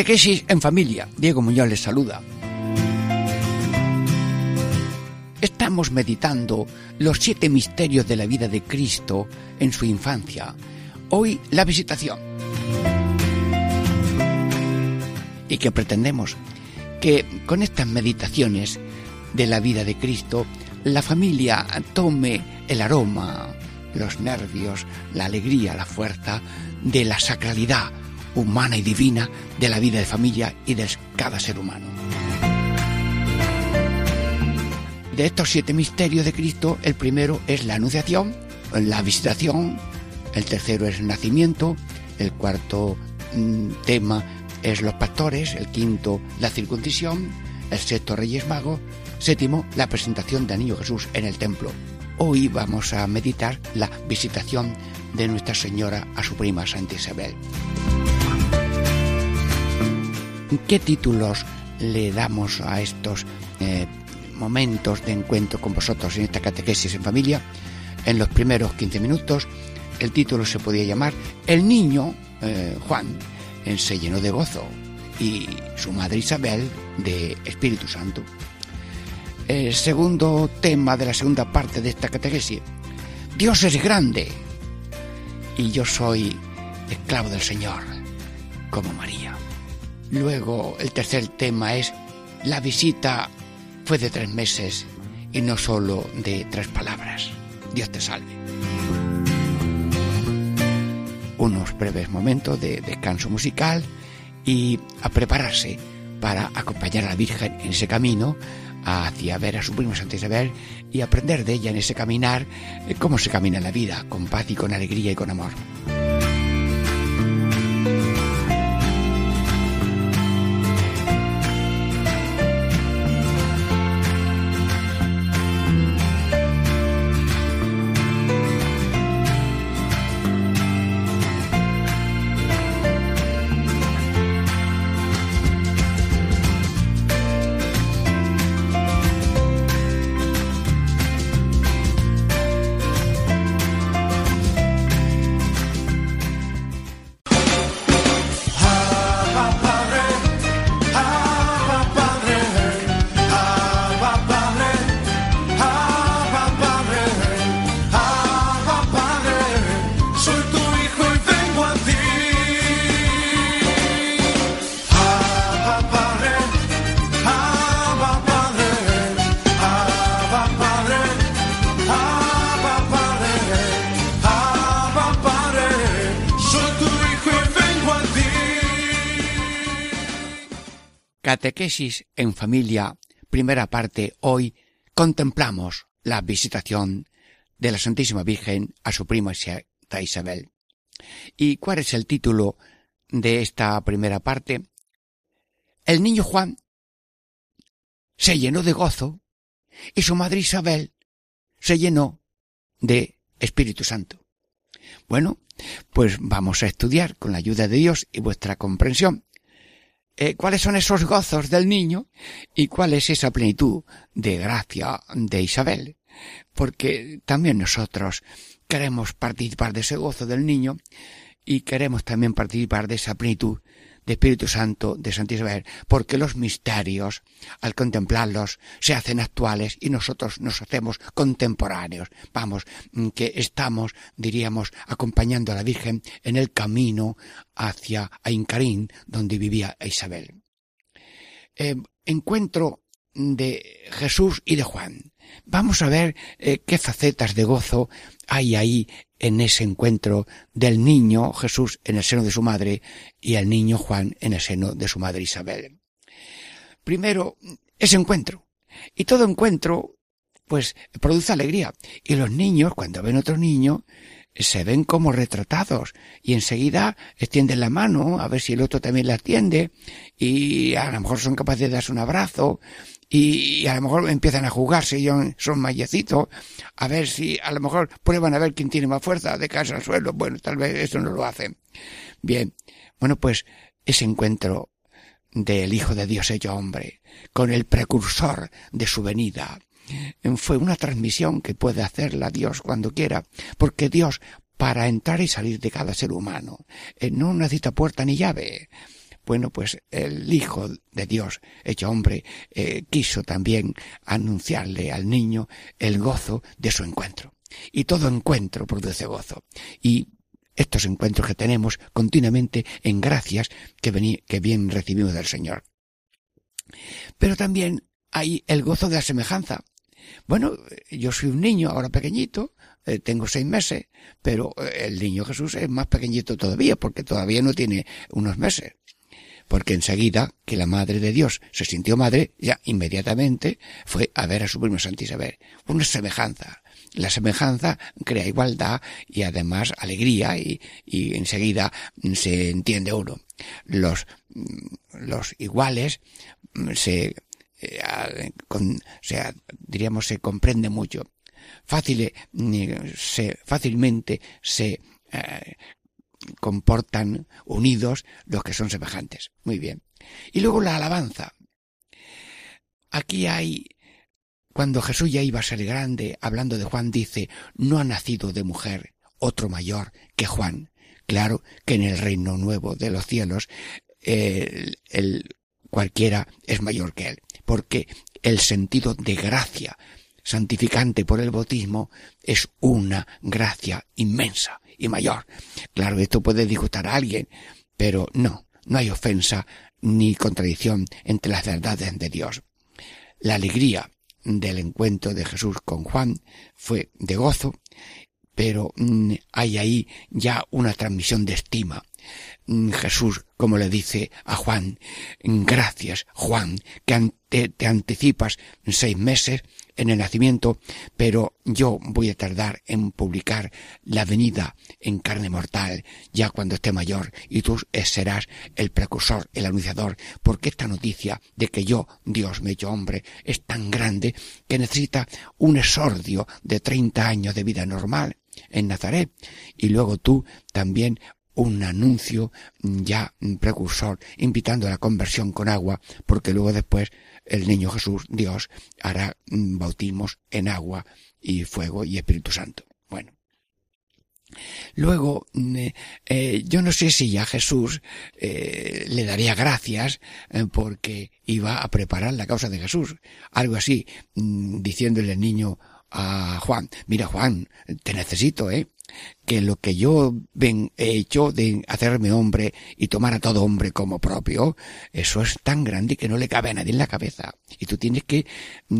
Catequesis en familia. Diego Muñoz les saluda. Estamos meditando los siete misterios de la vida de Cristo en su infancia. Hoy la visitación. ¿Y qué pretendemos? Que con estas meditaciones de la vida de Cristo, la familia tome el aroma, los nervios, la alegría, la fuerza de la sacralidad humana y divina de la vida de familia y de cada ser humano. De estos siete misterios de Cristo, el primero es la anunciación, la visitación, el tercero es el nacimiento, el cuarto mm, tema es los pastores, el quinto la circuncisión, el sexto Reyes Magos, séptimo la presentación de Niño Jesús en el templo. Hoy vamos a meditar la visitación de Nuestra Señora a su prima Santa Isabel. ¿Qué títulos le damos a estos eh, momentos de encuentro con vosotros en esta catequesis en familia? En los primeros 15 minutos el título se podía llamar El niño eh, Juan se llenó de gozo y su madre Isabel de Espíritu Santo. El segundo tema de la segunda parte de esta catequesis. Dios es grande y yo soy esclavo del Señor, como María. Luego el tercer tema es la visita fue de tres meses y no solo de tres palabras. Dios te salve. Unos breves momentos de descanso musical y a prepararse para acompañar a la Virgen en ese camino hacia ver a su primo Santa Isabel y aprender de ella en ese caminar eh, cómo se camina la vida, con paz y con alegría y con amor. Catequesis en familia, primera parte, hoy contemplamos la visitación de la Santísima Virgen a su prima Santa Isabel. ¿Y cuál es el título de esta primera parte? El niño Juan se llenó de gozo y su madre Isabel se llenó de Espíritu Santo. Bueno, pues vamos a estudiar con la ayuda de Dios y vuestra comprensión eh, cuáles son esos gozos del niño y cuál es esa plenitud de gracia de Isabel. Porque también nosotros queremos participar de ese gozo del niño y queremos también participar de esa plenitud de Espíritu Santo de Isabel, porque los misterios, al contemplarlos, se hacen actuales y nosotros nos hacemos contemporáneos. Vamos, mm, que estamos, diríamos, acompañando a la Virgen en el camino hacia Aincarín, donde vivía Isabel. Eh, encuentro de Jesús y de Juan. Vamos a ver eh, qué facetas de gozo hay ahí en ese encuentro del niño Jesús en el seno de su madre y el niño Juan en el seno de su madre Isabel. Primero, ese encuentro. Y todo encuentro pues produce alegría. Y los niños, cuando ven otro niño, se ven como retratados y enseguida extienden la mano a ver si el otro también la atiende y a lo mejor son capaces de darse un abrazo y a lo mejor empiezan a jugarse son mayecitos a ver si a lo mejor prueban a ver quién tiene más fuerza de casa al suelo. Bueno, tal vez eso no lo hacen. Bien. Bueno, pues ese encuentro del Hijo de Dios hecho hombre con el precursor de su venida fue una transmisión que puede hacerla Dios cuando quiera, porque Dios, para entrar y salir de cada ser humano, eh, no necesita puerta ni llave. Bueno, pues el Hijo de Dios, hecho hombre, eh, quiso también anunciarle al niño el gozo de su encuentro. Y todo encuentro produce gozo. Y estos encuentros que tenemos continuamente en gracias que, bien recibimos del Señor. Pero también hay el gozo de la semejanza. Bueno, yo soy un niño ahora pequeñito, eh, tengo seis meses, pero eh, el niño Jesús es más pequeñito todavía, porque todavía no tiene unos meses. Porque enseguida que la Madre de Dios se sintió madre, ya inmediatamente fue a ver a su primo Santa Isabel. Una semejanza. La semejanza crea igualdad y además alegría y, y enseguida se entiende uno. Los, los iguales se eh, con, o sea, diríamos, se comprende mucho. Fácil, eh, se, fácilmente se eh, comportan unidos los que son semejantes. Muy bien. Y luego la alabanza. Aquí hay, cuando Jesús ya iba a ser grande, hablando de Juan, dice, no ha nacido de mujer otro mayor que Juan. Claro que en el reino nuevo de los cielos, el, cualquiera es mayor que él porque el sentido de gracia santificante por el bautismo es una gracia inmensa y mayor. Claro, esto puede disgustar a alguien, pero no, no hay ofensa ni contradicción entre las verdades de Dios. La alegría del encuentro de Jesús con Juan fue de gozo, pero mm, hay ahí ya una transmisión de estima. Mm, Jesús, como le dice a Juan, gracias Juan, que te, anticipas seis meses en el nacimiento, pero yo voy a tardar en publicar la venida en carne mortal ya cuando esté mayor y tú serás el precursor, el anunciador, porque esta noticia de que yo, Dios me he hecho hombre, es tan grande que necesita un exordio de treinta años de vida normal en Nazaret. Y luego tú también un anuncio ya precursor invitando a la conversión con agua porque luego después el niño Jesús, Dios, hará bautismos en agua y fuego y Espíritu Santo. Bueno. Luego, eh, eh, yo no sé si ya Jesús eh, le daría gracias porque iba a preparar la causa de Jesús. Algo así, mm, diciéndole al niño a Juan, mira Juan, te necesito, ¿eh? que lo que yo ven, he hecho de hacerme hombre y tomar a todo hombre como propio, eso es tan grande que no le cabe a nadie en la cabeza. Y tú tienes que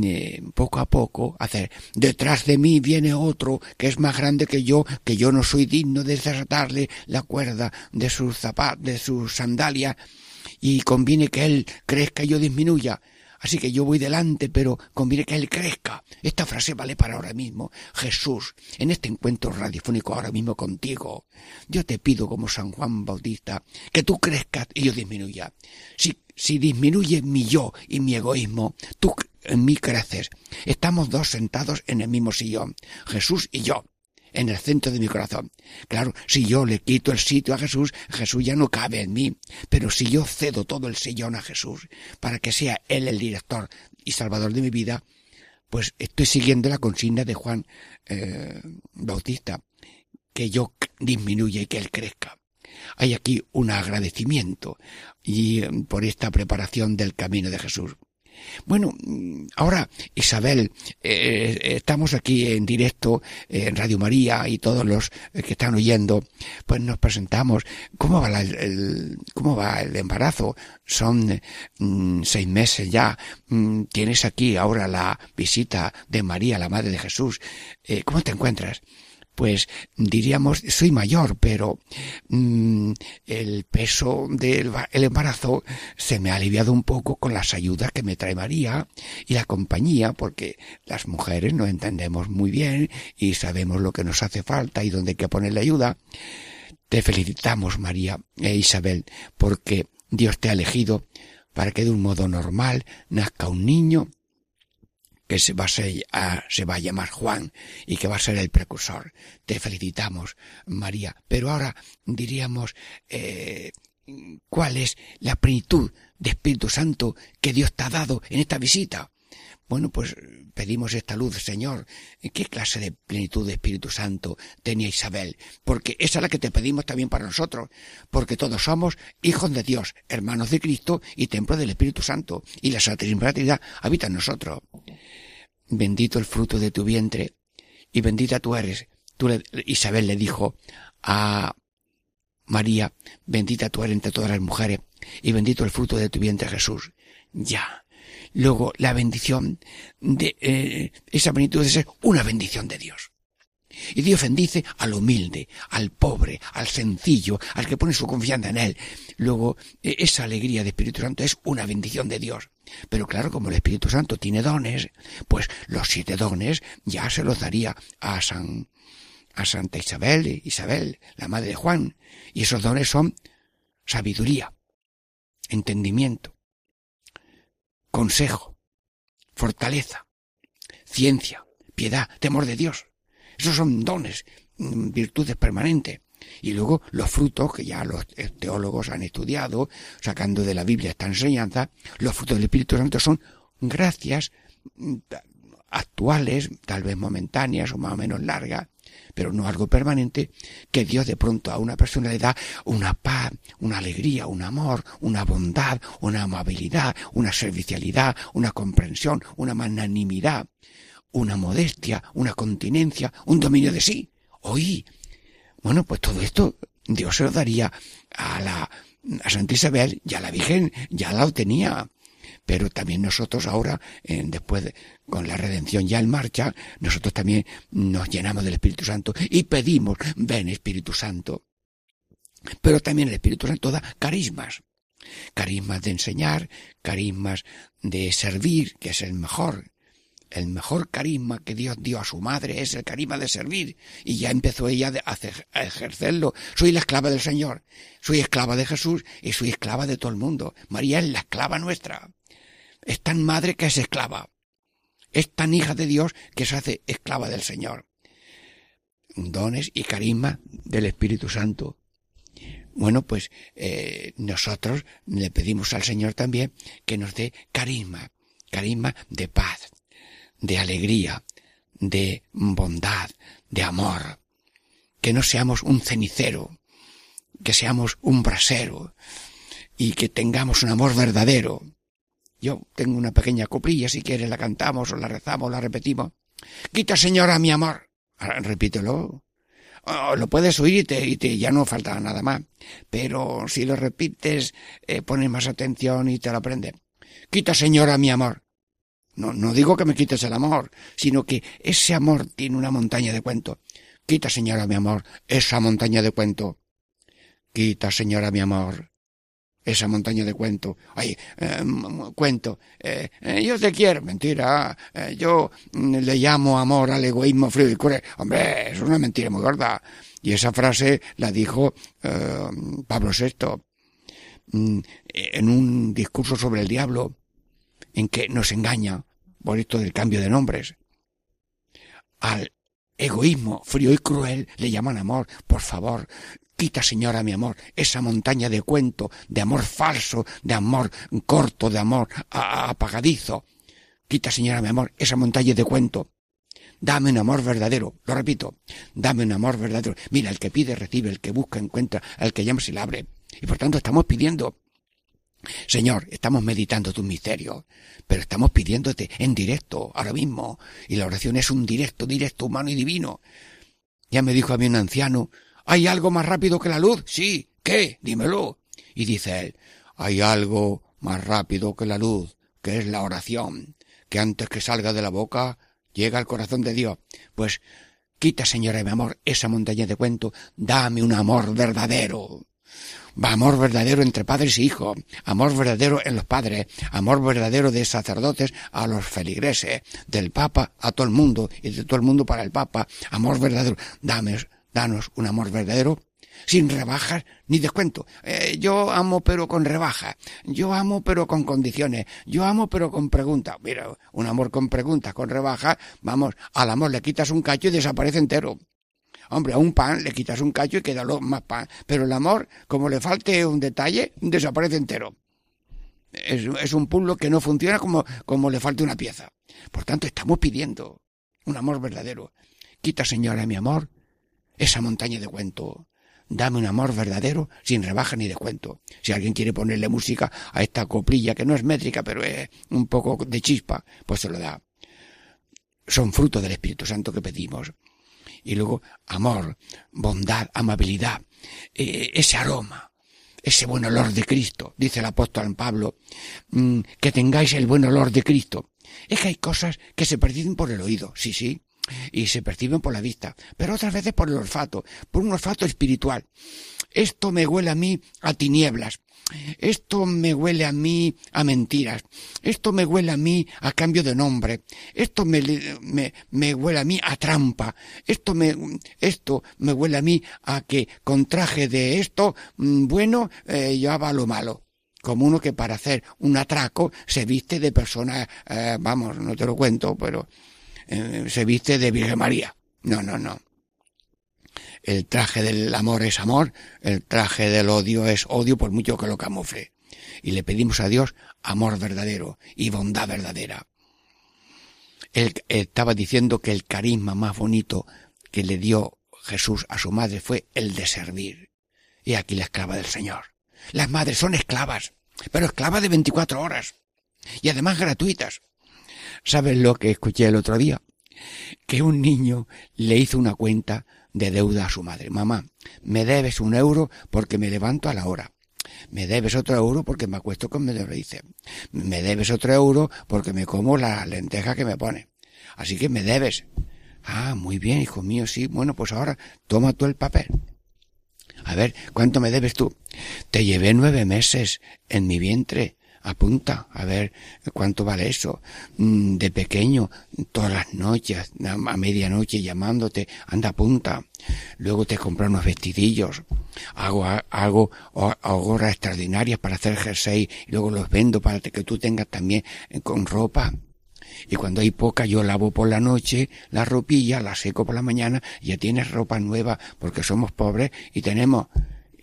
eh, poco a poco hacer, detrás de mí viene otro que es más grande que yo, que yo no soy digno de desatarle la cuerda de sus zapatos, de sus sandalias, y conviene que él crezca y yo disminuya. Así que yo voy delante, pero conviene que Él crezca. Esta frase vale para ahora mismo. Jesús, en este encuentro radiofónico ahora mismo contigo, yo te pido como San Juan Bautista, que tú crezcas y yo disminuya. Si, si disminuye mi yo y mi egoísmo, tú en mí creces. Estamos dos sentados en el mismo sillón, Jesús y yo en el centro de mi corazón. Claro, si yo le quito el sitio a Jesús, Jesús ya no cabe en mí. Pero si yo cedo todo el sillón a Jesús para que sea Él el director y salvador de mi vida, pues estoy siguiendo la consigna de Juan eh, Bautista, que yo disminuya y que Él crezca. Hay aquí un agradecimiento y eh, por esta preparación del camino de Jesús. Bueno, ahora Isabel, eh, estamos aquí en directo en Radio María y todos los que están oyendo, pues nos presentamos. ¿Cómo va, el, cómo va el embarazo? Son mm, seis meses ya. Mm, tienes aquí ahora la visita de María, la Madre de Jesús. Eh, ¿Cómo te encuentras? Pues diríamos, soy mayor, pero mm, el peso del el embarazo se me ha aliviado un poco con las ayudas que me trae María y la compañía, porque las mujeres no entendemos muy bien y sabemos lo que nos hace falta y dónde hay que poner la ayuda. Te felicitamos, María e Isabel, porque Dios te ha elegido para que de un modo normal nazca un niño que se va a, se va a llamar Juan y que va a ser el precursor. Te felicitamos, María. Pero ahora diríamos eh, cuál es la plenitud de Espíritu Santo que Dios te ha dado en esta visita. Bueno, pues pedimos esta luz, Señor. ¿Qué clase de plenitud de Espíritu Santo tenía Isabel? Porque esa es la que te pedimos también para nosotros. Porque todos somos hijos de Dios, hermanos de Cristo y templo del Espíritu Santo. Y la Santísima Trinidad habita en nosotros. Bendito el fruto de tu vientre y bendita tú eres. Tú Isabel le dijo a María, bendita tú eres entre todas las mujeres y bendito el fruto de tu vientre Jesús. Ya, Luego, la bendición de eh, esa plenitud ser una bendición de Dios. Y Dios bendice al humilde, al pobre, al sencillo, al que pone su confianza en Él. Luego, eh, esa alegría de Espíritu Santo es una bendición de Dios. Pero claro, como el Espíritu Santo tiene dones, pues los siete dones ya se los daría a San, a Santa Isabel, Isabel, la madre de Juan. Y esos dones son sabiduría, entendimiento, consejo, fortaleza, ciencia, piedad, temor de Dios. Esos son dones, mm, virtudes permanentes. Y luego los frutos que ya los teólogos han estudiado, sacando de la Biblia esta enseñanza, los frutos del Espíritu Santo son gracias mm, actuales, tal vez momentáneas o más o menos largas, pero no algo permanente, que Dios de pronto a una persona le da una paz, una alegría, un amor, una bondad, una amabilidad, una servicialidad, una comprensión, una magnanimidad, una modestia, una continencia, un dominio de sí. Oí, bueno, pues todo esto Dios se lo daría a la a Santa Isabel y a la Virgen ya la obtenía pero también nosotros ahora, después con la redención ya en marcha, nosotros también nos llenamos del Espíritu Santo y pedimos, ven Espíritu Santo. Pero también el Espíritu Santo da carismas, carismas de enseñar, carismas de servir, que es el mejor. El mejor carisma que Dios dio a su madre es el carisma de servir. Y ya empezó ella a ejercerlo. Soy la esclava del Señor. Soy esclava de Jesús y soy esclava de todo el mundo. María es la esclava nuestra es tan madre que es esclava. Es tan hija de Dios que se hace esclava del Señor. Dones y carisma del Espíritu Santo. Bueno, pues eh, nosotros le pedimos al Señor también que nos dé carisma, carisma de paz, de alegría, de bondad, de amor. Que no seamos un cenicero, que seamos un brasero y que tengamos un amor verdadero, yo tengo una pequeña coplilla, si quieres la cantamos o la rezamos o la repetimos. Quita, señora, mi amor. repítelo. Oh, lo puedes oír y, te, ya no falta nada más. Pero si lo repites, eh, pones más atención y te lo aprendes. Quita, señora, mi amor. No, no digo que me quites el amor, sino que ese amor tiene una montaña de cuento. Quita, señora, mi amor, esa montaña de cuento. Quita, señora, mi amor, esa montaña de cuento. Ay, eh, cuento. Eh, eh, yo te quiero. Mentira. yo mm, le llamo amor al egoísmo frío y cruel. Hombre, es una mentira muy gorda. Y esa frase la dijo Pablo VI mm, en un discurso sobre el diablo en que nos engaña por esto del cambio de nombres. Al egoísmo frío y cruel le llaman amor. Por favor, Quita, señora, mi amor, esa montaña de cuento, de amor falso, de amor corto, de amor apagadizo. Quita, señora, mi amor, esa montaña de cuento. Dame un amor verdadero, lo repito, dame un amor verdadero. Mira, el que pide recibe, el que busca encuentra, el que llama se le abre. Y por tanto estamos pidiendo, Señor, estamos meditando tu misterio, pero estamos pidiéndote en directo, ahora mismo, y la oración es un directo, directo, humano y divino. Ya me dijo a mí un anciano, ¿Hay algo más rápido que la luz? Sí. ¿Qué? Dímelo. Y dice él, hay algo más rápido que la luz, que es la oración, que antes que salga de la boca llega al corazón de Dios. Pues Quita, señora, mi amor, esa montaña de cuento, dame un amor verdadero. Amor verdadero entre padres e hijos, amor verdadero en los padres, amor verdadero de sacerdotes a los feligreses, del Papa a todo el mundo y de todo el mundo para el Papa, amor verdadero. Dame, danos un amor verdadero sin rebajas ni descuento. Eh, yo amo pero con rebajas. Yo amo pero con condiciones. Yo amo pero con preguntas. Mira, un amor con preguntas, con rebajas, vamos, al amor le quitas un cacho y desaparece entero. Hombre, a un pan le quitas un cacho y queda más pan. Pero el amor, como le falte un detalle, desaparece entero. Es, es un puzzle que no funciona como, como le falte una pieza. Por tanto, estamos pidiendo un amor verdadero. Quita, señora, mi amor, esa montaña de cuento dame un amor verdadero sin rebaja ni descuento. Si alguien quiere ponerle música a esta coplilla que no es métrica, pero es un poco de chispa, pues se lo da. Son fruto del Espíritu Santo que pedimos. Y luego amor, bondad, amabilidad, eh, ese aroma, ese buen olor de Cristo, dice el apóstol Pablo, mm, que tengáis el buen olor de Cristo. Es que hay cosas que se perciben por el oído, sí, sí, y se perciben por la vista, pero otras veces por el olfato, por un olfato espiritual. Esto me huele a mí a tinieblas. Esto me huele a mí a mentiras. Esto me huele a mí a cambio de nombre. Esto me, me, huele a mí a trampa. Esto me, esto me huele a mí a que con traje de esto, mm, bueno, eh, hago lo malo como uno que para hacer un atraco se viste de persona, eh, vamos, no te lo cuento, pero eh, se viste de Virgen María. No, no, no. El traje del amor es amor, el traje del odio es odio por mucho que lo camufle. Y le pedimos a Dios amor verdadero y bondad verdadera. Él, estaba diciendo que el carisma más bonito que le dio Jesús a su madre fue el de servir. Y aquí la esclava del Señor. Las madres son esclavas, pero esclavas de 24 horas. Y además gratuitas. ¿Sabes lo que escuché el otro día? Que un niño le hizo una cuenta de deuda a su madre. Mamá, me debes un euro porque me levanto a la hora. Me debes otro euro porque me acuesto con medio dice. Me debes otro euro porque me como la lenteja que me pone. Así que me debes. Ah, muy bien, hijo mío, sí. Bueno, pues ahora toma tú el papel. A ver, ¿cuánto me debes tú? Te llevé nueve meses en mi vientre apunta a ver cuánto vale eso. Mm, de pequeño, todas las noches, a medianoche llamándote, anda apunta. Luego te compro unos vestidillos. Hago, hago, horas extraordinarias para hacer jersey y luego los vendo para que tú tengas también eh, con ropa. Y cuando hay poca, yo lavo por la noche la ropilla, la seco por la mañana, y ya tienes ropa nueva porque somos pobres y tenemos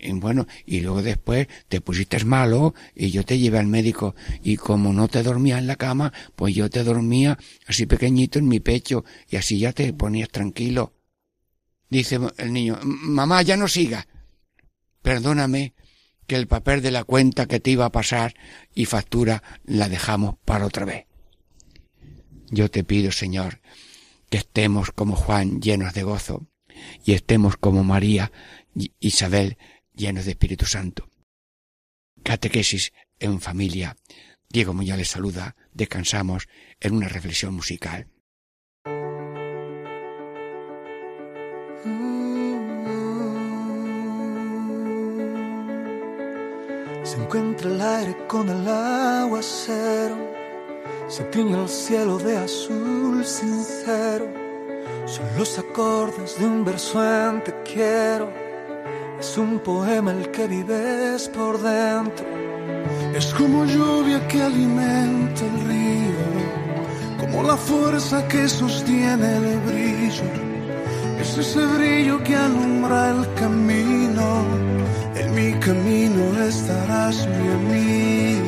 y bueno, y luego después te pusiste malo y yo te llevé al médico y como no te dormía en la cama, pues yo te dormía así pequeñito en mi pecho y así ya te ponías tranquilo. Dice el niño, mamá, ya no siga. Perdóname que el papel de la cuenta que te iba a pasar y factura la dejamos para otra vez. Yo te pido, Señor, que estemos como Juan llenos de gozo y estemos como María, Isabel, llenos de Espíritu Santo. Catequesis en familia. Diego Muñoz les saluda. Descansamos en una reflexión musical. Se encuentra el aire con el aguacero, se tiñe el cielo de azul sincero, son los acordes de un verso en te quiero es un poema el que vives por dentro. Es como lluvia que alimenta el río, como la fuerza que sostiene el brillo. Es ese brillo que alumbra el camino. En mi camino estarás mi amigo.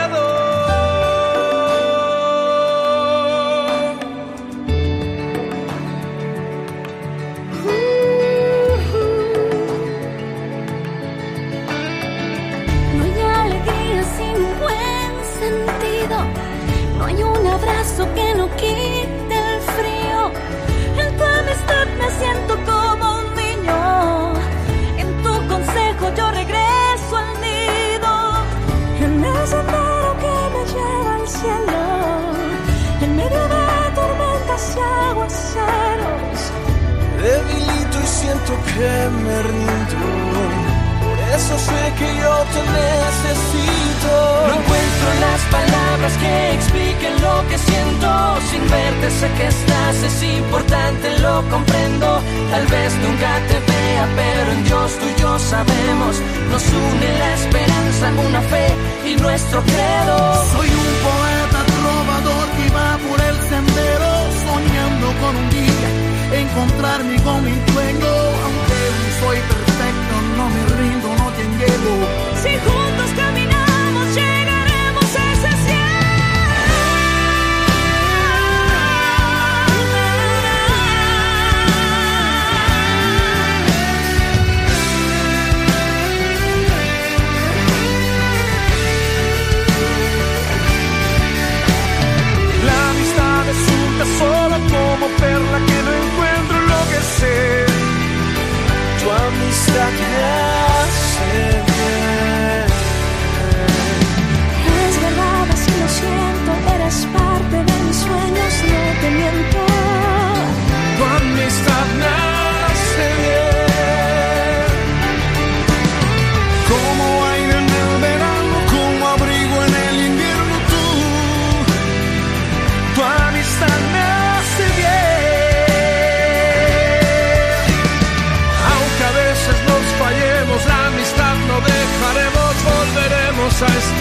Lo comprendo. Tal vez nunca te vea, pero en Dios tú y yo sabemos. Nos une la esperanza, una fe y nuestro credo. Soy un poeta trovador que va por el sendero, soñando con un día encontrarme con mi dueño, aunque no soy perfecto, no me rindo si juntos amistad me hace a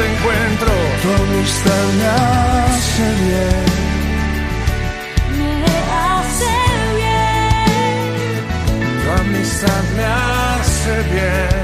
este encuentro. Tu amistad me hace bien. Me hace bien. Tu amistad me hace bien.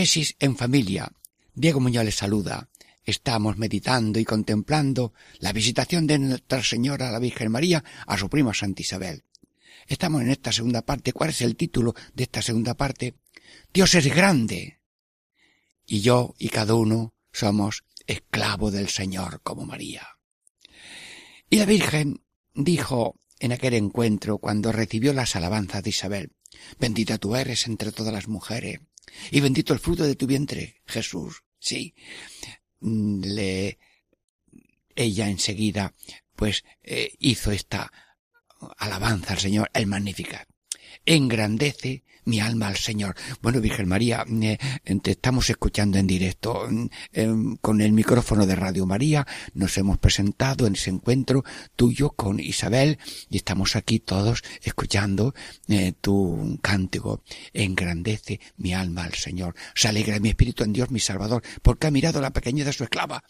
Catequesis en familia. Diego Muñoz les saluda. Estamos meditando y contemplando la visitación de Nuestra Señora la Virgen María a su prima Santa Isabel. Estamos en esta segunda parte. ¿Cuál es el título de esta segunda parte? Dios es grande. Y yo y cada uno somos esclavo del Señor como María. Y la Virgen dijo en aquel encuentro cuando recibió las alabanzas de Isabel, bendita tú eres entre todas las mujeres, y bendito el fruto de tu vientre, Jesús. Sí. Le, ella enseguida, pues, eh, hizo esta alabanza al Señor, el Magnificat. Engrandece mi alma al Señor. Bueno, Virgen María, eh, te estamos escuchando en directo em, con el micrófono de Radio María. Nos hemos presentado en ese encuentro tuyo con Isabel y estamos aquí todos escuchando eh, tu cántico. Engrandece mi alma al Señor. Se alegra mi espíritu en Dios mi Salvador porque ha mirado la pequeñez de su esclava.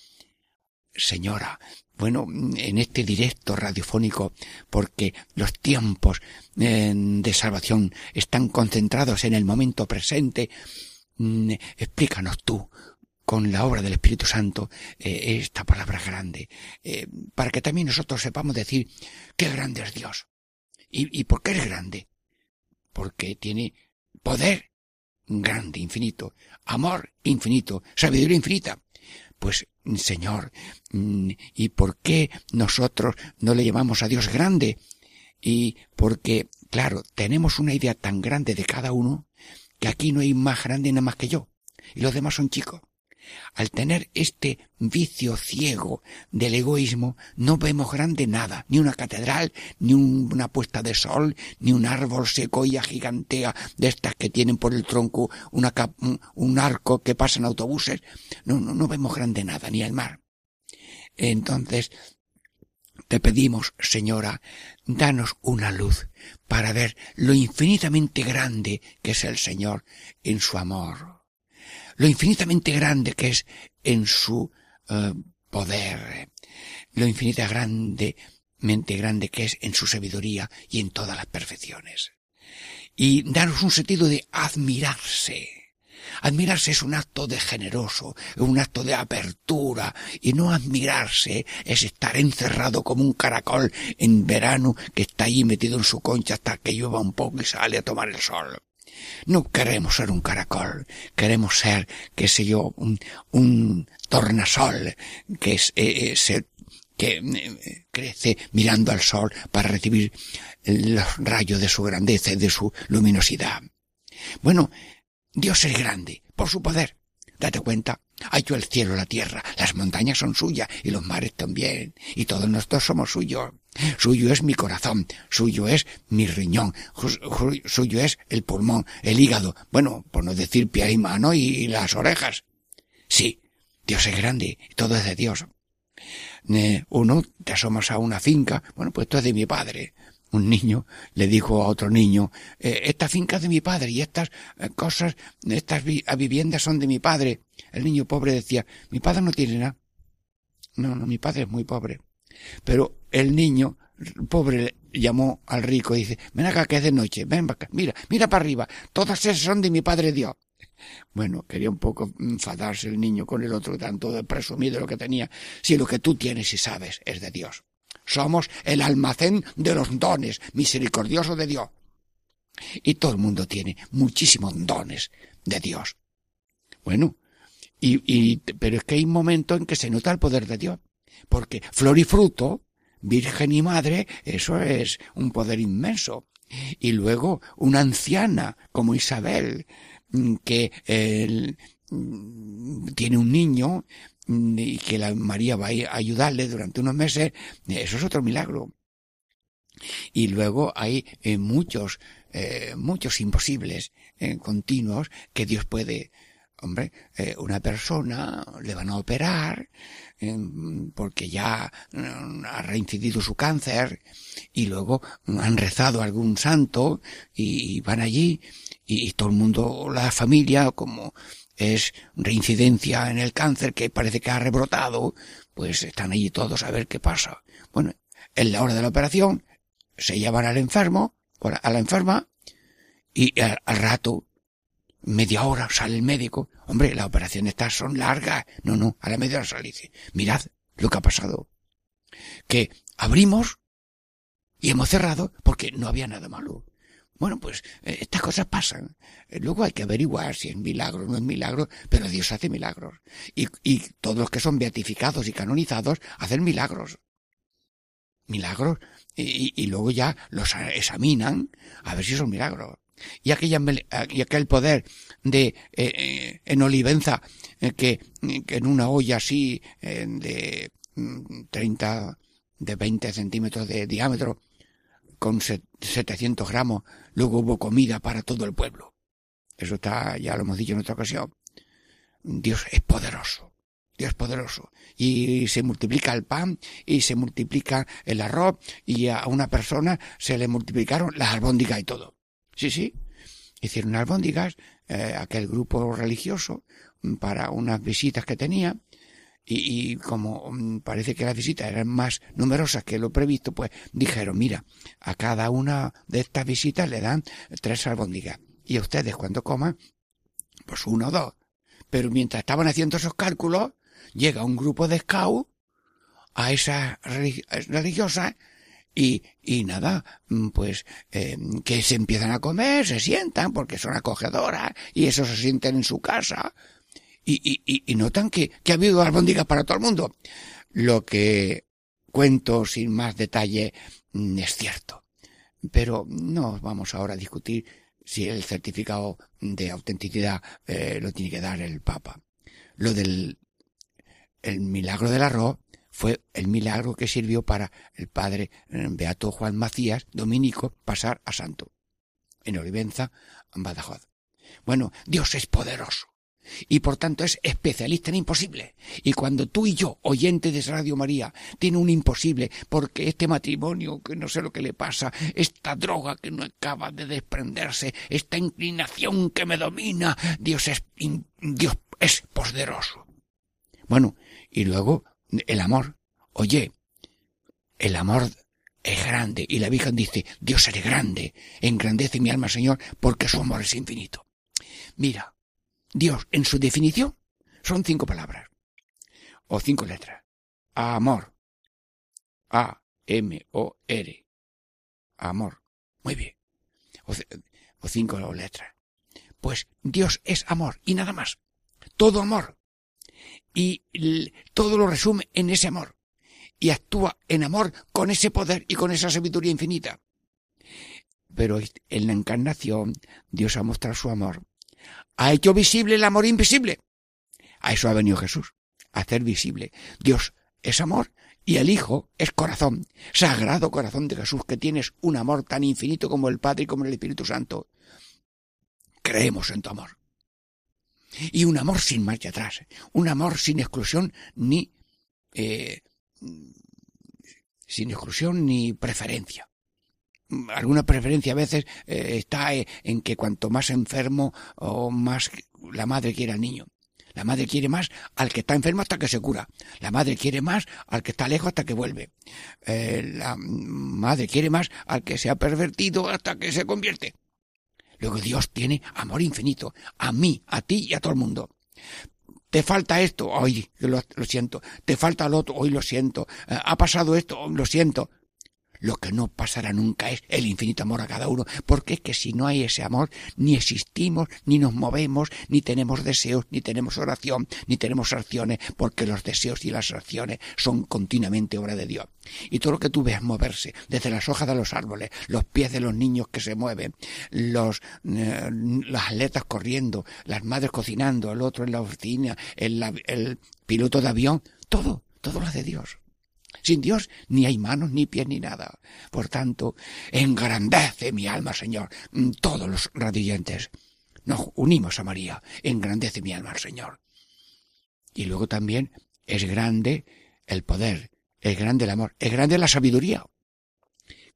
Señora, bueno, en este directo radiofónico, porque los tiempos eh, de salvación están concentrados en el momento presente, mm, explícanos tú con la obra del Espíritu Santo eh, esta palabra grande, eh, para que también nosotros sepamos decir qué grande es Dios. ¿Y, ¿Y por qué es grande? Porque tiene poder grande, infinito, amor infinito, sabiduría infinita. Pues Señor, mm, ¿y por qué nosotros no le llamamos a Dios grande? Y porque, claro, tenemos una idea tan grande de cada uno que aquí no hay más grande nada más que yo. Y los demás son chicos. Al tener este vicio ciego del egoísmo, no vemos grande nada, ni una catedral, ni una puesta de sol, ni un árbol secoya gigantea de estas que tienen por el tronco una un arco que pasan autobuses. No, no, no vemos grande nada, ni el mar. Entonces, te pedimos, Señora, danos una luz para ver lo infinitamente grande que es el Señor en su amor lo infinitamente grande que es en su eh, poder, lo infinitamente grande que es en su sabiduría y en todas las perfecciones. Y danos un sentido de admirarse. Admirarse es un acto de generoso, un acto de apertura, y no admirarse es estar encerrado como un caracol en verano que está allí metido en su concha hasta que llueva un poco y sale a tomar el sol. No queremos ser un caracol, queremos ser, qué sé yo, un, tornasol que es, eh, eh, que eh, crece mirando al sol para recibir los rayos de su grandeza y de su luminosidad. Bueno, Dios es grande por su poder. Date cuenta, ha hecho el cielo, la tierra, las montañas son suyas y los mares también, y todos nosotros somos suyos. Suyo es mi corazón, suyo es mi riñón, suyo es el pulmón, el hígado, bueno, por no decir pie y mano y las orejas. Sí, Dios es grande, todo es de Dios. Uno te asomas a una finca, bueno, pues esto es de mi padre. Un niño le dijo a otro niño, eh, esta finca es de mi padre y estas eh, cosas, estas viviendas son de mi padre. El niño pobre decía, mi padre no tiene nada. No, no, mi padre es muy pobre. Pero el niño pobre llamó al rico y dice, ven acá que es de noche, ven acá, mira, mira para arriba, todas esas son de mi padre Dios. Bueno, quería un poco enfadarse el niño con el otro, tanto de presumido lo que tenía, si lo que tú tienes y sabes es de Dios. Somos el almacén de los dones, misericordioso de Dios. Y todo el mundo tiene muchísimos dones de Dios. Bueno, y, y, pero es que hay un momento en que se nota el poder de Dios. Porque flor y fruto, virgen y madre, eso es un poder inmenso. Y luego una anciana como Isabel, mm, que mm, tiene un niño mm, y que la María va a ayudarle durante unos meses, eso es otro milagro. Y luego hay eh, muchos, eh, muchos imposibles eh, continuos que Dios puede hombre, eh, una persona le van a operar em, porque ya mm, ha reincidido su cáncer y luego han rezado algún santo y van allí y, todo el mundo, la familia, como es reincidencia en el cáncer que parece que ha rebrotado, pues están allí todos a ver qué pasa. Bueno, en la hora de la operación se llevan al enfermo, a la enferma, y al rato media hora sale el médico. Hombre, las operaciones estas son largas. No, no, a la media hora sale mirad lo que ha pasado. Que abrimos y hemos cerrado porque no había nada malo. Bueno, pues eh, estas cosas pasan. Eh, luego hay que averiguar si es milagro o no es milagro, pero Dios hace milagros. Y, y todos los que son beatificados y canonizados hacen milagros. Milagros. Y, y luego ya los examinan a ver si son milagros y, aquella, y aquel poder de eh, eh, en Olivenza eh, que, en una olla así de 30 mm, de 20 centímetros de diámetro con 700 gramos luego hubo comida para todo el pueblo eso está ya lo hemos dicho en otra ocasión Dios es poderoso Dios poderoso. Y se multiplica el pan y se multiplica el arroz y a una persona se le multiplicaron las albóndigas y todo. Sí, sí. Hicieron albóndigas, eh, aquel grupo religioso, mm, para unas visitas que tenía, y, como mm, parece que las visitas eran más numerosas que lo previsto, pues dijeron, mira, a cada una de estas visitas le dan tres albóndigas. Y a ustedes cuando coman, pues uno o dos. Pero mientras estaban haciendo esos cálculos, llega un grupo de scouts a esas religiosas y, y nada, mm, pues eh, que se empiezan a comer, se sientan porque son acogedoras y eso se sienten en su casa y, y, y notan que, que ha habido albóndigas para todo el mundo. Lo que cuento sin más detalle mm, es cierto. Pero no vamos ahora a discutir si el certificado de autenticidad eh, lo tiene que dar el Papa. Lo del el milagro del arroz fue el milagro que sirvió para el padre eh, Beato Juan Macías, dominico, pasar a santo. En Olivenza, en Badajoz. Bueno, Dios es poderoso y por tanto es especialista en imposible. Y cuando tú y yo, oyente de Radio María, tiene un imposible porque este matrimonio que no sé lo que le pasa, esta droga que no acaba de desprenderse, esta inclinación que me domina, Dios es, Dios es poderoso. Bueno, y luego el amor. Oye, el amor es grande y la Virgen dice, Dios es grande, engrandece mi alma, Señor, porque su amor es infinito. Mira, Dios, en su definición, son cinco palabras. O cinco letras. Amor. A-M-O-R. Amor. Muy bien. O, o cinco letras. Pues Dios es amor y nada más. Todo amor. Y todo lo resume en ese amor. Y actúa en amor con ese poder y con esa sabiduría infinita. Pero en la encarnación Dios ha mostrado su amor ha hecho visible el amor invisible. A eso ha venido Jesús, hacer visible. Dios es amor y el Hijo es corazón, sagrado corazón de Jesús, que tienes un amor tan infinito como el Padre y como el Espíritu Santo. Creemos en tu amor. Y un amor sin marcha atrás, un amor sin exclusión ni eh, sin exclusión ni preferencia alguna preferencia a veces eh, está eh, en que cuanto más enfermo o más la madre quiere al niño. La madre quiere más al que está enfermo hasta que se cura. La madre quiere más al que está lejos hasta que vuelve. Eh, la madre quiere más al que se ha pervertido hasta que se convierte. Luego Dios tiene amor infinito. A mí, a ti y a todo el mundo. Te falta esto, hoy lo, lo siento. Te falta lo otro, hoy lo siento. ha pasado esto, lo siento. Lo que no pasará nunca es el infinito amor a cada uno, porque es que si no hay ese amor, ni existimos, ni nos movemos, ni tenemos deseos, ni tenemos oración, ni tenemos acciones, porque los deseos y las acciones son continuamente obra de Dios. Y todo lo que tú veas moverse, desde las hojas de los árboles, los pies de los niños que se mueven, los, eh, las atletas corriendo, las madres cocinando, el otro en la oficina, el, el piloto de avión, todo, todo lo de Dios. Sin Dios ni hay manos, ni pies, ni nada. Por tanto, engrandece mi alma, Señor, mm, todos los radiantes. Nos unimos a María, engrandece mi alma, Señor. Y luego también es grande el poder, es grande el amor, es grande la sabiduría.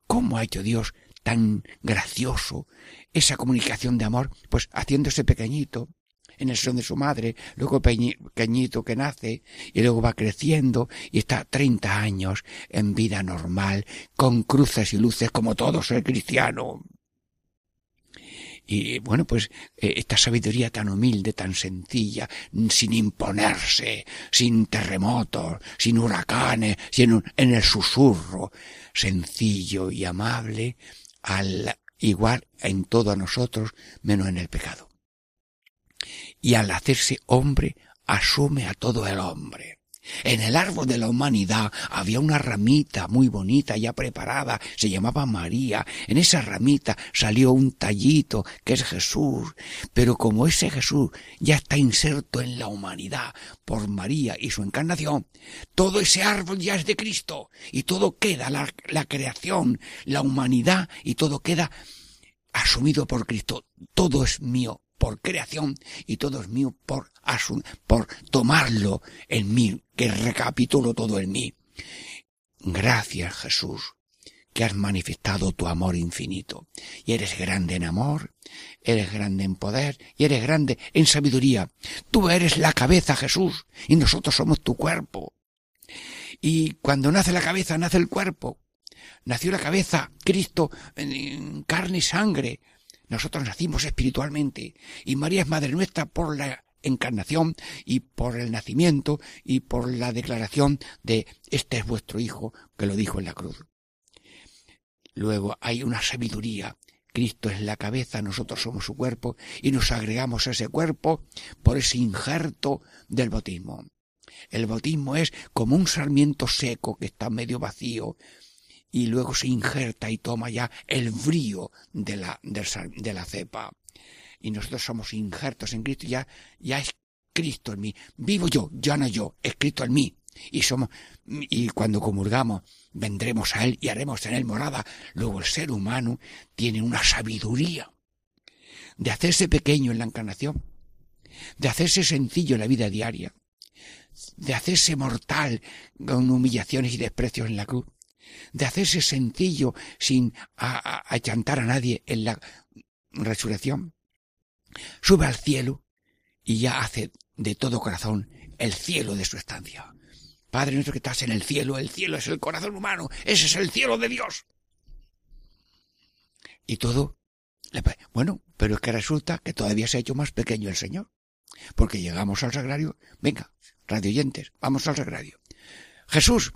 ¿Cómo ha hecho Dios tan gracioso esa comunicación de amor? Pues haciéndose pequeñito, en el seno de su madre, luego pequeñito que nace, y luego va creciendo y está 30 años en vida normal, con cruces y luces como todo ser cristiano. Y bueno, pues eh, esta sabiduría tan humilde, tan sencilla, sin imponerse, sin terremotos, sin huracanes, sino en el susurro, sencillo y amable, al igual en todo a nosotros, menos en el pecado y al hacerse hombre asume a todo el hombre. En el árbol de la humanidad había una ramita muy bonita ya preparada, se llamaba María. En esa ramita salió un tallito que es Jesús. Pero como ese Jesús ya está inserto en la humanidad por María y su encarnación, todo ese árbol ya es de Cristo y todo queda, la, la creación, la humanidad y todo queda asumido por Cristo. Todo es mío por creación y todo es mío por por tomarlo en mí, que recapitulo todo en mí. Gracias Jesús, que has manifestado tu amor infinito. Y eres grande en amor, eres grande en poder y eres grande en sabiduría. Tú eres la cabeza, Jesús, y nosotros somos tu cuerpo. Y cuando nace la cabeza, nace el cuerpo. Nació la cabeza, Cristo, en carne y sangre. Nosotros nacimos espiritualmente. Y María es Madre nuestra por la encarnación y por el nacimiento y por la declaración de este es vuestro Hijo que lo dijo en la cruz. Luego hay una sabiduría. Cristo es la cabeza, nosotros somos su cuerpo y nos agregamos a ese cuerpo por ese injerto del bautismo. El bautismo es como un sarmiento seco que está medio vacío y luego se injerta y toma ya el brío de la, de la cepa y nosotros somos injertos en Cristo, ya, ya es Cristo en mí. Vivo yo, ya no yo, es Cristo en mí. Y somos, y cuando comulgamos, vendremos a Él y haremos en Él morada. Luego el ser humano tiene una sabiduría de hacerse pequeño en la encarnación, de hacerse sencillo en la vida diaria, de hacerse mortal con humillaciones y desprecios en la cruz, de hacerse sencillo sin achantar a nadie en la resurrección, sube al cielo y ya hace de todo corazón el cielo de su estancia. Padre nuestro que estás en el cielo, el cielo es el corazón humano, ese es el cielo de Dios. Y todo, bueno, pero es que resulta que todavía se ha hecho más pequeño el Señor. Porque llegamos al sagrario, venga, radioyentes, vamos al sagrario. Jesús,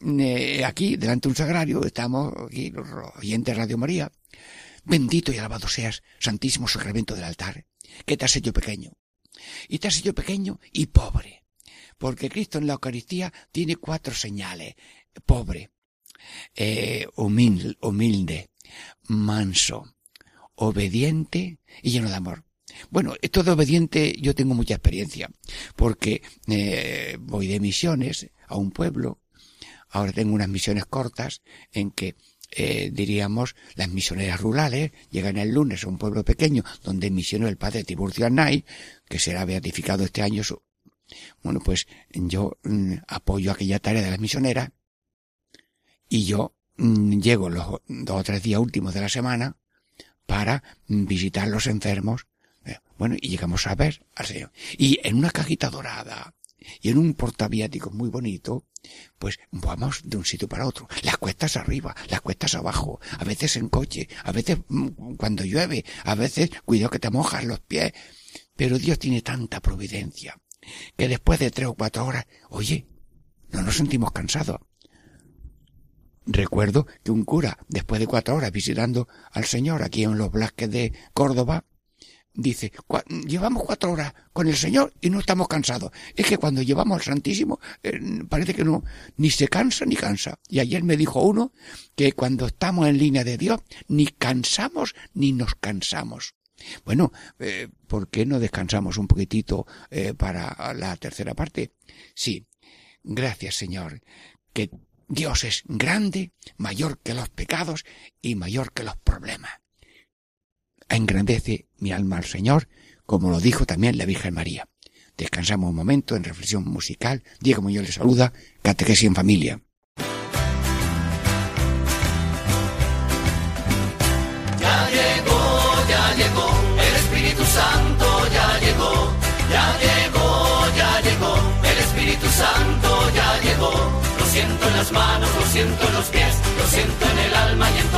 eh, aquí, delante de un sagrario, estamos aquí los oyentes Radio María, Bendito y alabado seas, Santísimo Sacramento del altar, que te has hecho pequeño. Y te has hecho pequeño y pobre. Porque Cristo en la Eucaristía tiene cuatro señales. Pobre, eh, humilde, humilde, manso, obediente y lleno de amor. Bueno, esto de obediente yo tengo mucha experiencia, porque eh, voy de misiones a un pueblo, ahora tengo unas misiones cortas en que eh, diríamos, las misioneras rurales llegan el lunes a un pueblo pequeño donde misionó el padre Tiburcio Arnay, que será beatificado este año. Bueno, pues yo mm, apoyo aquella tarea de las misioneras y yo mm, llego los dos o tres días últimos de la semana para mm, visitar los enfermos. Eh, bueno, y llegamos a ver al Señor. Y en una cajita dorada y en un portaviático muy bonito, pues vamos de un sitio para otro. Las cuestas arriba, las cuestas abajo, a veces en coche, a veces mm, cuando llueve, a veces cuidado que te mojas los pies. Pero Dios tiene tanta providencia que después de tres o cuatro horas, oye, no nos sentimos cansados. Recuerdo que un cura, después de cuatro horas visitando al Señor aquí en los Blasques de Córdoba, dice, llevamos cuatro horas con el Señor y no estamos cansados. Es que cuando llevamos al Santísimo eh, parece que no, ni se cansa ni cansa. Y ayer me dijo uno que cuando estamos en línea de Dios, ni cansamos ni nos cansamos. Bueno, eh, ¿por qué no descansamos un poquitito eh, para la tercera parte? Sí, gracias Señor, que Dios es grande, mayor que los pecados y mayor que los problemas engrandece mi alma al Señor, como lo dijo también la Virgen María. Descansamos un momento en reflexión musical. Diego Muñoz le saluda, catequesis en familia. Ya llegó, ya llegó, el Espíritu Santo ya llegó, ya llegó, ya llegó, el Espíritu Santo ya llegó. Lo siento en las manos, lo siento en los pies, lo siento en el alma y en todo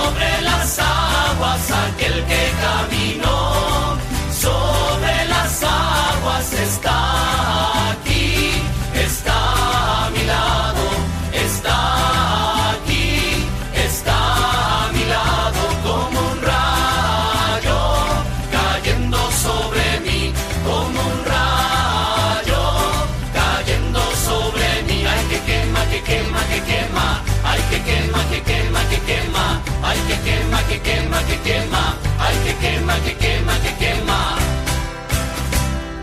que quema. Ay, que quema, que quema, que quema.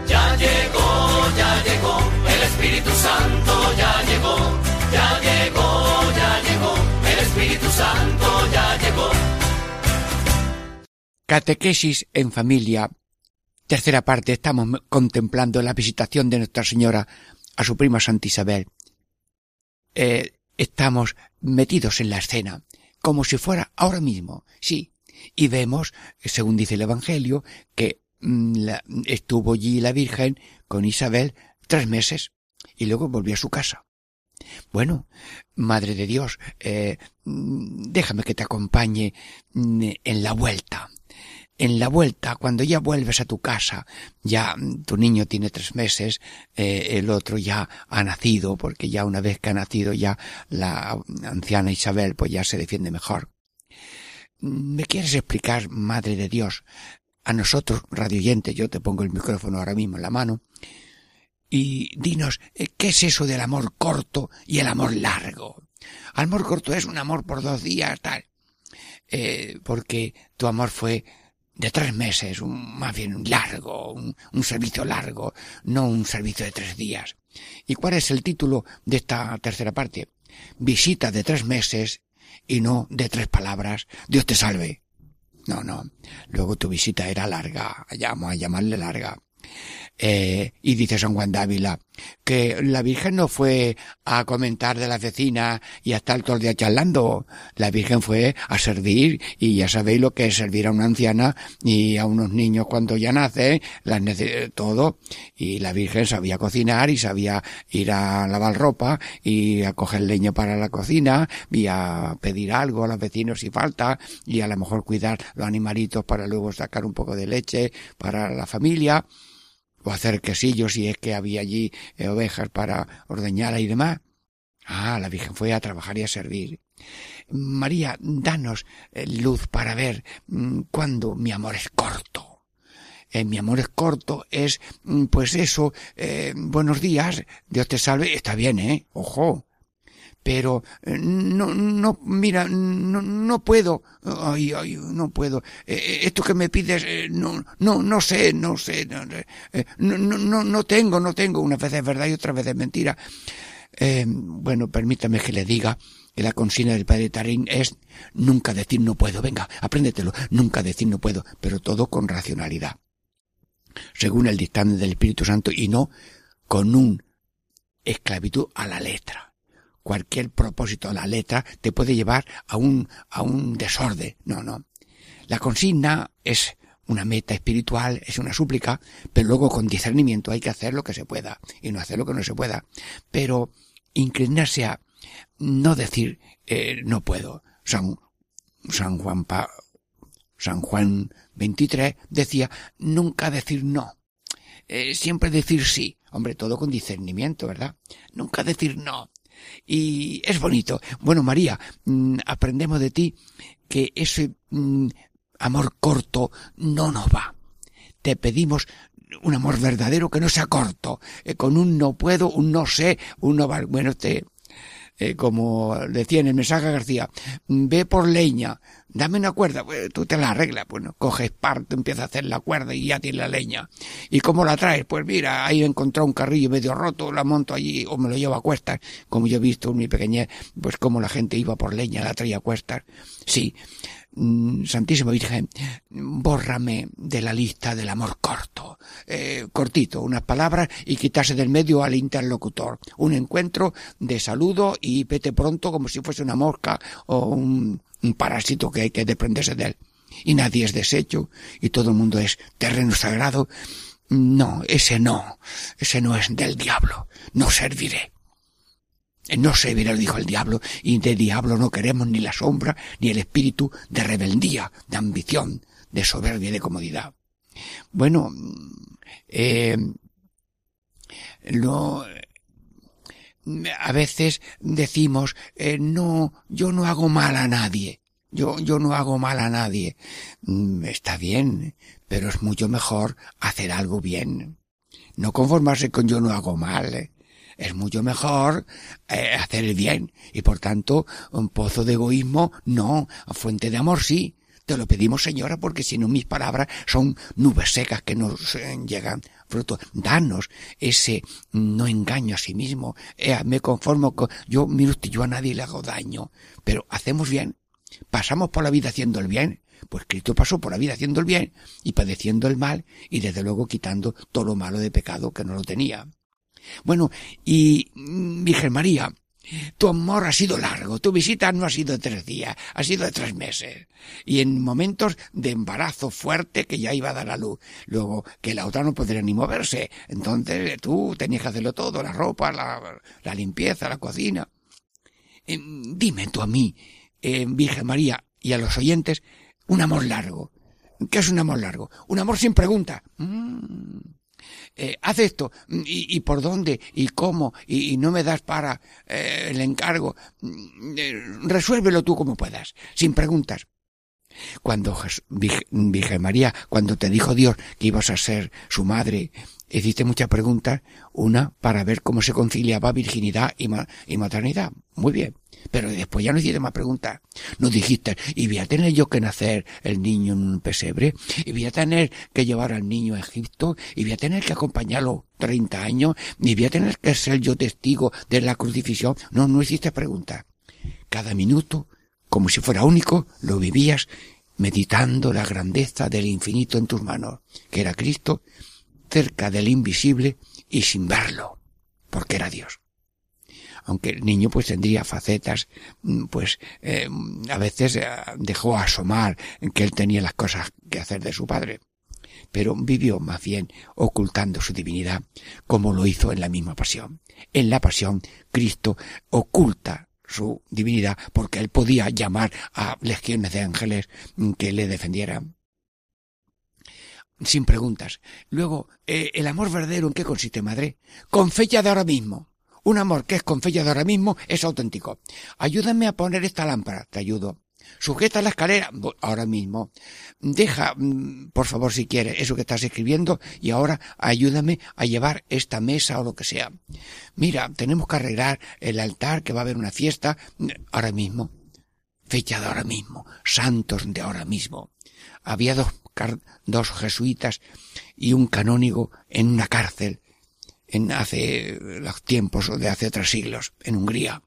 Ya llegó, ya llegó. El Espíritu Santo ya llegó. Ya llegó, ya llegó. El Espíritu Santo ya llegó. Catequesis en familia tercera parte estamos contemplando la visitación de Nuestra Señora a su prima Santa Isabel. Eh, estamos metidos en la escena, como si fuera ahora mismo, sí. Y vemos, según dice el Evangelio, que mm, estuvo allí la Virgen con Isabel tres meses y luego volvió a su casa. Bueno, Madre de Dios, eh, mm, déjame que te acompañe mm, en la vuelta en la vuelta, cuando ya vuelves a tu casa, ya tu niño tiene tres meses, eh, el otro ya ha nacido, porque ya una vez que ha nacido ya la anciana Isabel pues ya se defiende mejor. ¿Me quieres explicar, Madre de Dios, a nosotros, radioyentes, yo te pongo el micrófono ahora mismo en la mano, y dinos, eh, ¿qué es eso del amor corto y el amor largo? Amor corto es un amor por dos días, tal. Eh, porque tu amor fue de tres meses, un, más bien un largo, un, un, servicio largo, no un servicio de tres días. ¿Y cuál es el título de esta tercera parte? Visita de tres meses y no de tres palabras. Dios te salve. No, no. Luego tu visita era larga. Vamos a llamarle larga. Eh, y dice San Juan Dávila que la Virgen no fue a comentar de la vecina y a estar todo el día charlando. La Virgen fue a servir y ya sabéis lo que es servir a una anciana y a unos niños cuando ya nacen, las todo. Y la Virgen sabía cocinar y sabía ir a lavar ropa y a coger leño para la cocina y a pedir algo a los vecinos si falta y a lo mejor cuidar los animalitos para luego sacar un poco de leche para la familia o hacer quesillos si es que había allí eh, ovejas para ordeñar y demás. Ah, la Virgen fue a trabajar y a servir. María, danos eh, luz para ver mm, cuándo mi amor es corto. Eh, mi amor es corto es, mm, pues eso, buenos días, Dios te salve, está bien, ¿eh? Ojo, pero eh, no, no, mira, no, no puedo, ay, ay, no puedo. Eh, eh, esto que me pides, no, no, no sé, no sé, no, no, no, no tengo, no tengo. Una vez es verdad y otra vez es mentira. bueno, permítame que le diga que la consigna del padre Tarín es nunca decir no puedo. Venga, apréndetelo. Nunca decir no puedo, pero todo con racionalidad. Según el dictamen del Espíritu Santo y no con un esclavitud a la letra cualquier propósito, la letra, te puede llevar a un, a un desorden. No, no. La consigna es una meta espiritual, es una súplica, pero luego con discernimiento hay que hacer lo que se pueda y no hacer lo que no se pueda. Pero inclinarse a no decir eh, no puedo. San, San Juan pa, San Juan 23 decía nunca decir no. Eh, siempre decir sí. Hombre, todo con discernimiento, ¿verdad? Nunca decir no. Y es bonito. Bueno, María, mm, aprendemos de ti que ese mm, amor corto no nos va. Te pedimos un amor verdadero que no sea corto, eh, con un no puedo, un no sé, un no. Bueno, te, eh, como decía en el mensaje García, ve por leña, dame una cuerda, pues tú te la arreglas, bueno, coges parte, empiezas a hacer la cuerda y ya tienes la leña. ¿Y cómo la traes? Pues mira, ahí he encontrado un carrillo medio roto, la monto allí o me lo llevo a cuestas, como yo he visto en mi pequeñez, pues como la gente iba por leña, la traía a cuestas. Sí, Santísima Virgen, bórrame de la lista del amor corto, eh, cortito, unas palabras y quitarse del medio al interlocutor. Un encuentro de saludo y vete pronto como si fuese una mosca o un, parásito que hay que desprenderse de él. Y nadie es deshecho y todo el mundo es terreno sagrado. No, ese no, ese no es del diablo. No serviré. No se dijo el diablo, y de diablo no queremos ni la sombra, ni el espíritu de rebeldía, de ambición, de soberbia de comodidad. Bueno, eh, no, a veces decimos, eh, no, yo no hago mal a nadie. Yo, yo no hago mal a nadie. Mm, está bien, pero es mucho mejor hacer algo bien. No conformarse con yo no hago mal. Es mucho mejor eh, hacer el bien y por tanto un pozo de egoísmo no, fuente de amor sí. Te lo pedimos, señora, porque si no mis palabras son nubes secas que nos eh, llegan fruto. Danos ese no engaño a sí mismo. Eh, me conformo con, yo, mire usted, yo a nadie le hago daño, pero hacemos bien. Pasamos por la vida haciendo el bien Pues Cristo pasó por la vida haciendo el bien y padeciendo el mal y desde luego quitando todo lo malo de pecado que no lo tenía. Bueno, y mm, Virgen María, tu amor ha sido largo, tu visita no ha sido tres días, ha sido de tres meses. Y en momentos de embarazo fuerte que ya iba a dar a luz. Luego, que la otra no podría ni moverse. Entonces tú tenías que hacerlo todo, la ropa, la, la limpieza, la cocina. Eh, dime tú a mí, eh, Virgen María, y a los oyentes, un amor largo. ¿Qué es un amor largo? Un amor sin pregunta. Mm. Eh, haz esto, y, y, por dónde, y cómo, y, y no me das para eh, el encargo. Mm, eh, resuélvelo tú como puedas, sin preguntas. Cuando Virgen María, cuando te dijo Dios que ibas a ser su madre, hiciste muchas preguntas, una para ver cómo se conciliaba virginidad y, ma y maternidad. Muy bien. Pero después ya no hiciste más preguntas. No dijiste, y voy a tener yo que nacer el niño en un pesebre, y voy a tener que llevar al niño a Egipto, y voy a tener que acompañarlo 30 años, y voy a tener que ser yo testigo de la crucifixión. No, no hiciste preguntas. Cada minuto, como si fuera único, lo vivías meditando la grandeza del infinito en tus manos, que era Cristo, cerca del invisible y sin verlo, porque era Dios aunque el niño pues tendría facetas, mm, pues eh, a veces eh, dejó asomar que él tenía las cosas que hacer de su padre, pero vivió más bien ocultando su divinidad, como lo hizo en la misma pasión. En la pasión, Cristo oculta su divinidad porque él podía llamar a legiones de ángeles mm, que le defendieran sin preguntas. Luego, eh, el amor verdadero, ¿en qué consiste, madre? Con fecha de ahora mismo. Un amor que es con fecha de ahora mismo es auténtico. Ayúdame a poner esta lámpara. Te ayudo. Sujeta la escalera ahora mismo. Deja, mm, por favor, si quieres, eso que estás escribiendo y ahora ayúdame a llevar esta mesa o lo que sea. Mira, tenemos que arreglar el altar, que va a haber una fiesta mm, ahora mismo. Fecha de ahora mismo. Santos de ahora mismo. Había dos, dos jesuitas y un canónigo en una cárcel en hace los tiempos de hace tres siglos, en Hungría.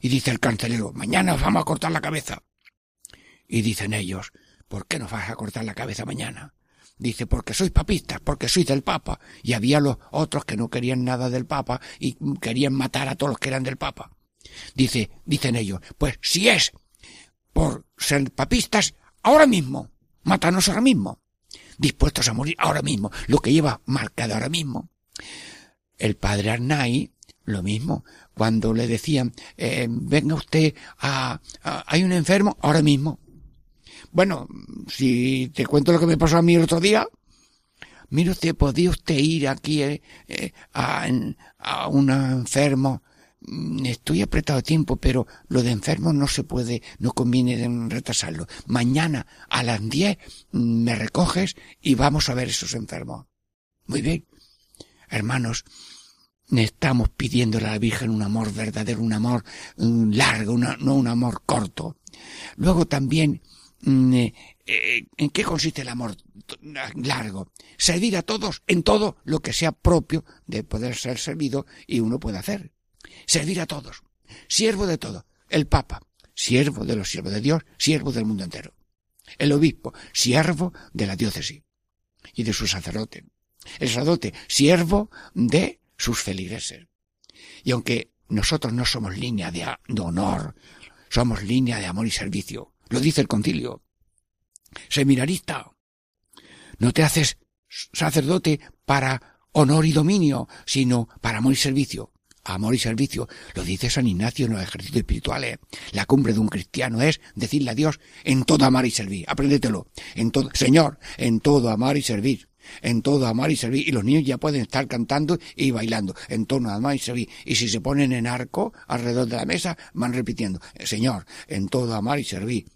Y dice el carcelero, mañana os vamos a cortar la cabeza. Y dicen ellos, ¿por qué nos vas a cortar la cabeza mañana? Dice, porque sois papistas, porque sois del Papa. Y había los otros que no querían nada del Papa y querían matar a todos los que eran del Papa. Dice, dicen ellos, pues si es por ser papistas, ahora mismo, mátanos ahora mismo. Dispuestos a morir ahora mismo, lo que lleva marcado ahora mismo. El padre Arnay, lo mismo, cuando le decían, eh, venga usted a, hay un enfermo ahora mismo. Bueno, si te cuento lo que me pasó a mí el otro día, mire usted, podía usted ir aquí eh, eh, a, un enfermo, estoy apretado de tiempo, pero lo de enfermo no se puede, no conviene retrasarlo. Mañana a las diez mm, me recoges y vamos a ver esos enfermos. Muy bien. Hermanos, estamos pidiéndole a la Virgen un amor verdadero, un amor mm, largo, no un amor corto. Luego también, mm, eh, eh, ¿en qué consiste el amor largo? Servir a todos en todo lo que sea propio de poder ser servido y uno puede hacer. Servir a todos. Siervo de todo. El Papa, siervo de los siervos de Dios, siervo del mundo entero. El obispo, siervo de la diócesis y de su sacerdote. El sacerdote, siervo de sus feligreses. Y aunque nosotros no somos línea de, honor, somos línea de amor y servicio. Lo dice el concilio. Seminarista, no te haces sacerdote para honor y dominio, sino para amor y servicio. Amor y servicio, lo dice San Ignacio en los ejercicios espirituales. La cumbre de un cristiano es decirle a Dios en todo amar y servir. Apréndetelo. En todo, Señor, en todo amar y servir en todo amar y servir, y los niños ya pueden estar cantando y bailando en torno amar y servir. Y si se ponen en arco alrededor de la mesa, van repitiendo, Señor, en todo amar y servir.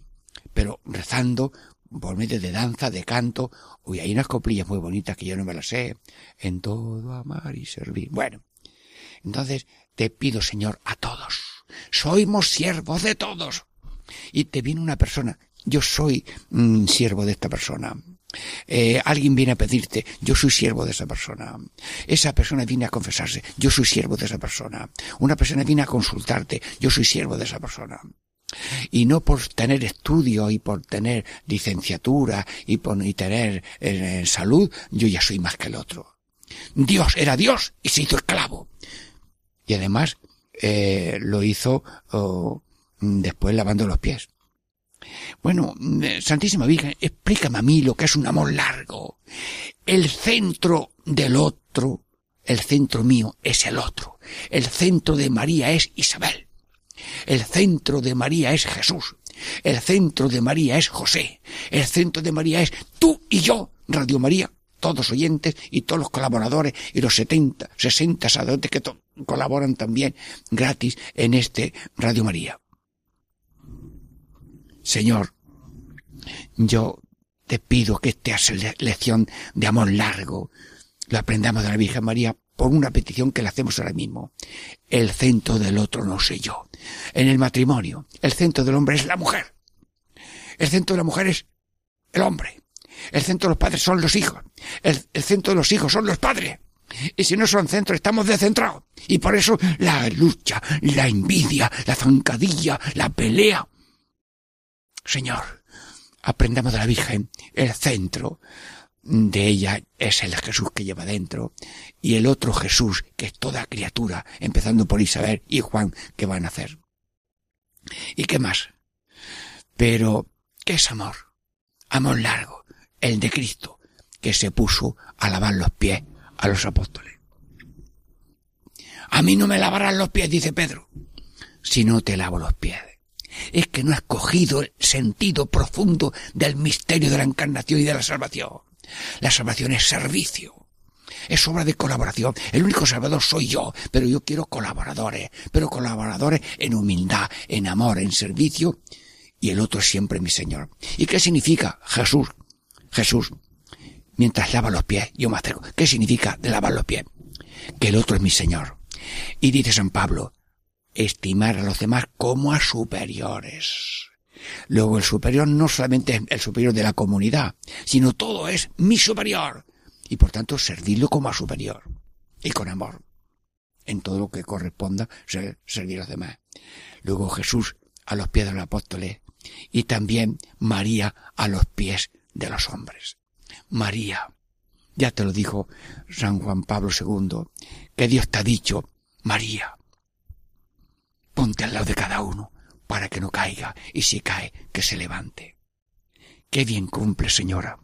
Pero rezando por medio de danza, de canto, uy, hay unas coplillas muy bonitas que yo no me las sé, en todo amar y servir. Bueno, entonces te pido, Señor, a todos, sois siervos de todos. Y te viene una persona, yo soy mm, siervo de esta persona eh, alguien viene a pedirte, yo soy siervo de esa persona. Esa persona viene a confesarse, yo soy siervo de esa persona. Una persona viene a consultarte, yo soy siervo de esa persona. Y no por tener estudio y por tener licenciatura y por y tener eh, salud, yo ya soy más que el otro. Dios era Dios y se hizo esclavo. Y además eh, lo hizo oh, después lavando los pies. Bueno, eh, Santísima Virgen, explícame a mí lo que es un amor largo. El centro del otro, el centro mío es el otro. El centro de María es Isabel. El centro de María es Jesús. El centro de María es José. El centro de María es tú y yo, Radio María, todos oyentes y todos los colaboradores y los 70, 60 sacerdotes que colaboran también gratis en este Radio María. Señor, yo te pido que esta lección de amor largo lo aprendamos de la Virgen María por una petición que le hacemos ahora mismo. El centro del otro no sé yo. En el matrimonio, el centro del hombre es la mujer. El centro de la mujer es el hombre. El centro de los padres son los hijos. El, centro de los hijos son los padres. Y si no son centro, estamos descentrados. Y por eso la lucha, la envidia, la zancadilla, la pelea, Señor, aprendamos de la Virgen, el centro de ella es el Jesús que lleva dentro y el otro Jesús que es toda criatura, empezando por Isabel y Juan que van a hacer. ¿Y qué más? Pero, ¿qué es amor? Amor largo, el de Cristo, que se puso a lavar los pies a los apóstoles. A mí no me lavarán los pies, dice Pedro, si no te lavo los pies es que no has cogido el sentido profundo del misterio de la encarnación y de la salvación. La salvación es servicio. Es obra de colaboración. El único salvador soy yo, pero yo quiero colaboradores, pero colaboradores en humildad, en amor, en servicio, y el otro es siempre mi Señor. ¿Y qué significa Jesús? Jesús, mientras lava los pies, yo me acerco. ¿Qué significa de lavar los pies? Que el otro es mi Señor. Y dice San Pablo, estimar a los demás como a superiores. Luego el superior no solamente es el superior de la comunidad, sino todo es mi superior. Y por tanto servirlo como a superior. Y con amor. En todo lo que corresponda servir a los demás. Luego Jesús a los pies de los apóstoles. Y también María a los pies de los hombres. María. Ya te lo dijo San Juan Pablo II, que Dios te ha dicho, María, ponte al lado de cada uno para que no caiga y si cae, que se levante. Qué bien cumples, señora.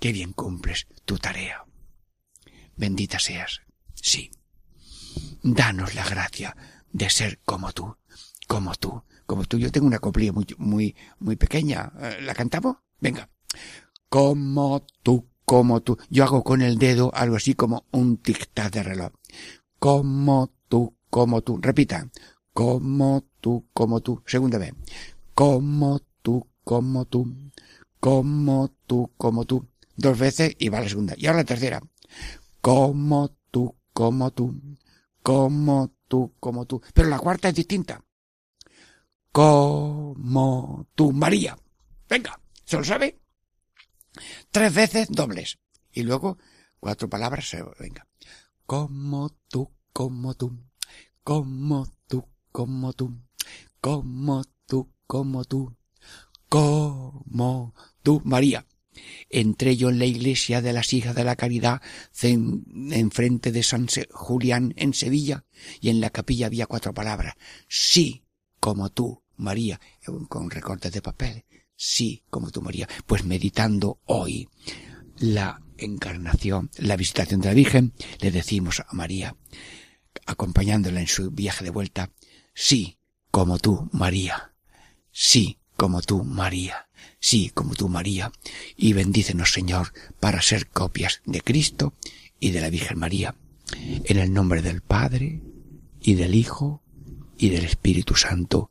Qué bien cumples tu tarea. Bendita seas. Sí. Danos la gracia de ser como tú, como tú, como tú. Yo tengo una coplilla muy, muy, muy pequeña. Eh, ¿La cantamos? Venga. Como tú, como tú. Yo hago con el dedo algo así como un tic-tac de reloj. Como tú, como tú. Repita. Como tú, como tú. Segunda vez. Como tú, como tú. Como tú, como tú. Dos veces y va la segunda. Y ahora la tercera. Como tú, como tú. Como tú, como tú. Pero la cuarta es distinta. Como tú, María. Venga, ¿se lo sabe? Tres veces dobles. Y luego cuatro palabras. Venga. Como tú, como tú como tú, como tú, como tú, como tú, como tú, María. Entré yo en la iglesia de las hijas de la caridad enfrente de San Julián en Sevilla y en la capilla había cuatro palabras. Sí, como tú, María, con recortes de papel. Sí, como tú, María. Pues meditando hoy la encarnación, la visitación de la Virgen, le decimos a María, acompañándola en su viaje de vuelta, sí, como tú, María, sí, como tú, María, sí, como tú, María, y bendícenos, Señor, para ser copias de Cristo y de la Virgen María, en el nombre del Padre, y del Hijo, y del Espíritu Santo.